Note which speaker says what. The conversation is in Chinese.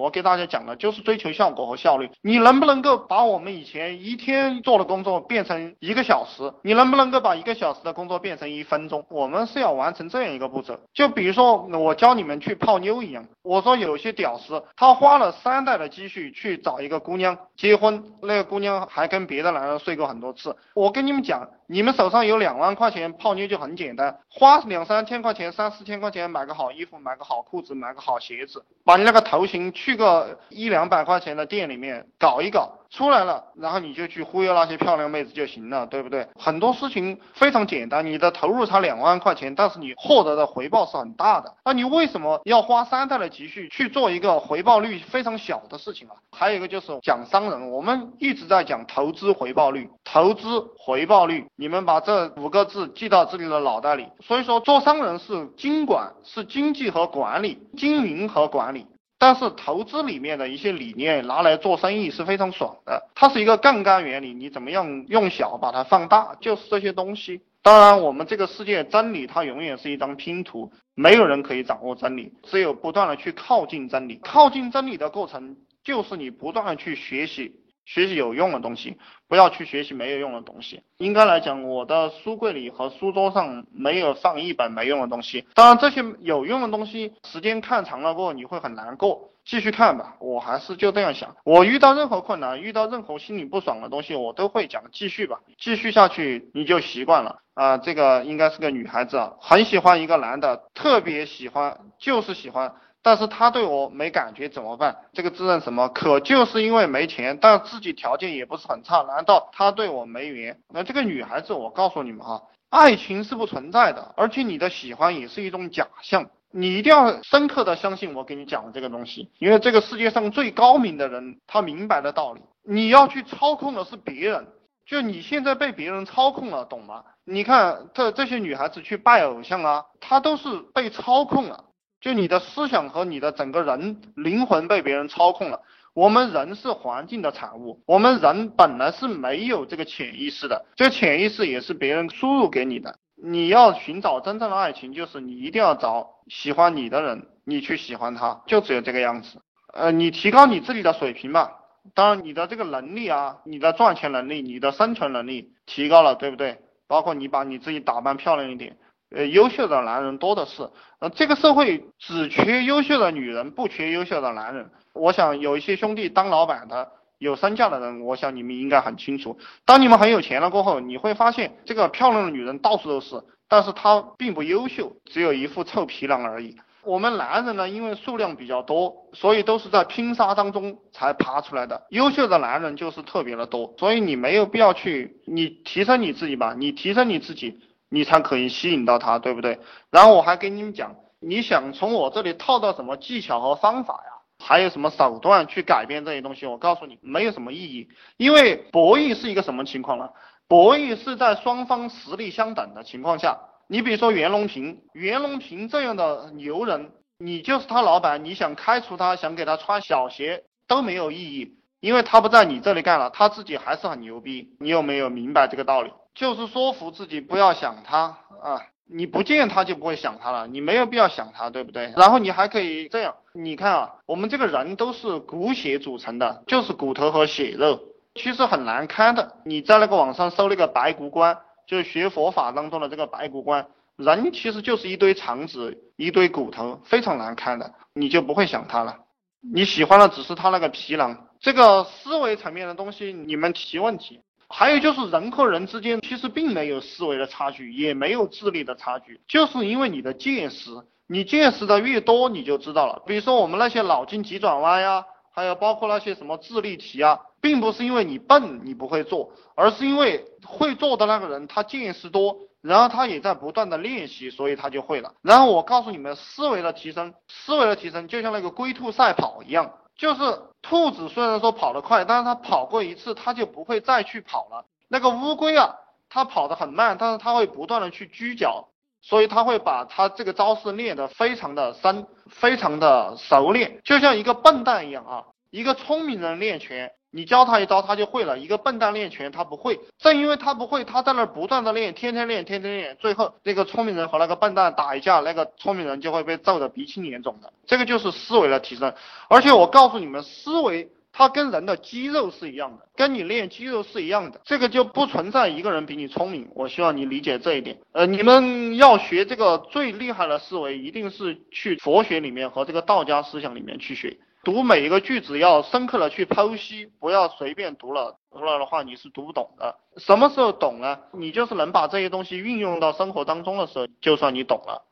Speaker 1: 我给大家讲的就是追求效果和效率。你能不能够把我们以前一天做的工作变成一个小时？你能不能够把一个小时的工作变成一分钟？我们是要完成这样一个步骤。就比如说我教你们去泡妞一样，我说有些屌丝他花了三代的积蓄去找一个姑娘结婚，那个姑娘还跟别的男人睡过很多次。我跟你们讲。你们手上有两万块钱泡妞就很简单，花两三千块钱、三四千块钱买个好衣服、买个好裤子、买个好鞋子，把你那个头型去个一两百块钱的店里面搞一搞。出来了，然后你就去忽悠那些漂亮妹子就行了，对不对？很多事情非常简单，你的投入才两万块钱，但是你获得的回报是很大的。那你为什么要花三代的积蓄去做一个回报率非常小的事情啊？还有一个就是讲商人，我们一直在讲投资回报率，投资回报率，你们把这五个字记到自己的脑袋里。所以说，做商人是经管，是经济和管理，经营和管理。但是投资里面的一些理念拿来做生意是非常爽的，它是一个杠杆原理，你怎么样用小把它放大，就是这些东西。当然，我们这个世界真理它永远是一张拼图，没有人可以掌握真理，只有不断的去靠近真理。靠近真理的过程就是你不断的去学习。学习有用的东西，不要去学习没有用的东西。应该来讲，我的书柜里和书桌上没有放一本没用的东西。当然，这些有用的东西，时间看长了过后，你会很难过。继续看吧，我还是就这样想。我遇到任何困难，遇到任何心里不爽的东西，我都会讲继续吧，继续下去你就习惯了。啊，这个应该是个女孩子啊，很喜欢一个男的，特别喜欢，就是喜欢。但是他对我没感觉怎么办？这个自认什么？可就是因为没钱，但自己条件也不是很差，难道他对我没缘？那这个女孩子，我告诉你们哈，爱情是不存在的，而且你的喜欢也是一种假象，你一定要深刻的相信我给你讲的这个东西，因为这个世界上最高明的人，他明白的道理，你要去操控的是别人，就你现在被别人操控了，懂吗？你看这这些女孩子去拜偶像啊，她都是被操控了。就你的思想和你的整个人灵魂被别人操控了。我们人是环境的产物，我们人本来是没有这个潜意识的，这个潜意识也是别人输入给你的。你要寻找真正的爱情，就是你一定要找喜欢你的人，你去喜欢他，就只有这个样子。呃，你提高你自己的水平吧，当然你的这个能力啊，你的赚钱能力，你的生存能力提高了，对不对？包括你把你自己打扮漂亮一点。呃，优秀的男人多的是，呃，这个社会只缺优秀的女人，不缺优秀的男人。我想有一些兄弟当老板的，有身价的人，我想你们应该很清楚。当你们很有钱了过后，你会发现这个漂亮的女人到处都是，但是她并不优秀，只有一副臭皮囊而已。我们男人呢，因为数量比较多，所以都是在拼杀当中才爬出来的。优秀的男人就是特别的多，所以你没有必要去，你提升你自己吧，你提升你自己。你才可以吸引到他，对不对？然后我还跟你们讲，你想从我这里套到什么技巧和方法呀？还有什么手段去改变这些东西？我告诉你，没有什么意义。因为博弈是一个什么情况呢？博弈是在双方实力相等的情况下。你比如说袁隆平，袁隆平这样的牛人，你就是他老板，你想开除他，想给他穿小鞋都没有意义，因为他不在你这里干了，他自己还是很牛逼。你有没有明白这个道理？就是说服自己不要想他啊，你不见他就不会想他了，你没有必要想他，对不对？然后你还可以这样，你看啊，我们这个人都是骨血组成的，就是骨头和血肉，其实很难看的。你在那个网上搜那个白骨观，就是学佛法当中的这个白骨观，人其实就是一堆肠子，一堆骨头，非常难看的，你就不会想他了。你喜欢的只是他那个皮囊，这个思维层面的东西，你们提问题。还有就是人和人之间其实并没有思维的差距，也没有智力的差距，就是因为你的见识，你见识的越多，你就知道了。比如说我们那些脑筋急转弯呀，还有包括那些什么智力题啊，并不是因为你笨你不会做，而是因为会做的那个人他见识多，然后他也在不断的练习，所以他就会了。然后我告诉你们，思维的提升，思维的提升就像那个龟兔赛跑一样。就是兔子虽然说跑得快，但是它跑过一次，它就不会再去跑了。那个乌龟啊，它跑得很慢，但是它会不断的去鞠脚，所以它会把它这个招式练得非常的深，非常的熟练，就像一个笨蛋一样啊。一个聪明人练拳，你教他一招，他就会了。一个笨蛋练拳，他不会，正因为他不会，他在那儿不断的练，天天练，天天练，最后那个聪明人和那个笨蛋打一架，那个聪明人就会被揍得鼻青脸肿的。这个就是思维的提升。而且我告诉你们，思维。它跟人的肌肉是一样的，跟你练肌肉是一样的，这个就不存在一个人比你聪明。我希望你理解这一点。呃，你们要学这个最厉害的思维，一定是去佛学里面和这个道家思想里面去学。读每一个句子要深刻的去剖析，不要随便读了，读了的话你是读不懂的。什么时候懂呢？你就是能把这些东西运用到生活当中的时候，就算你懂了。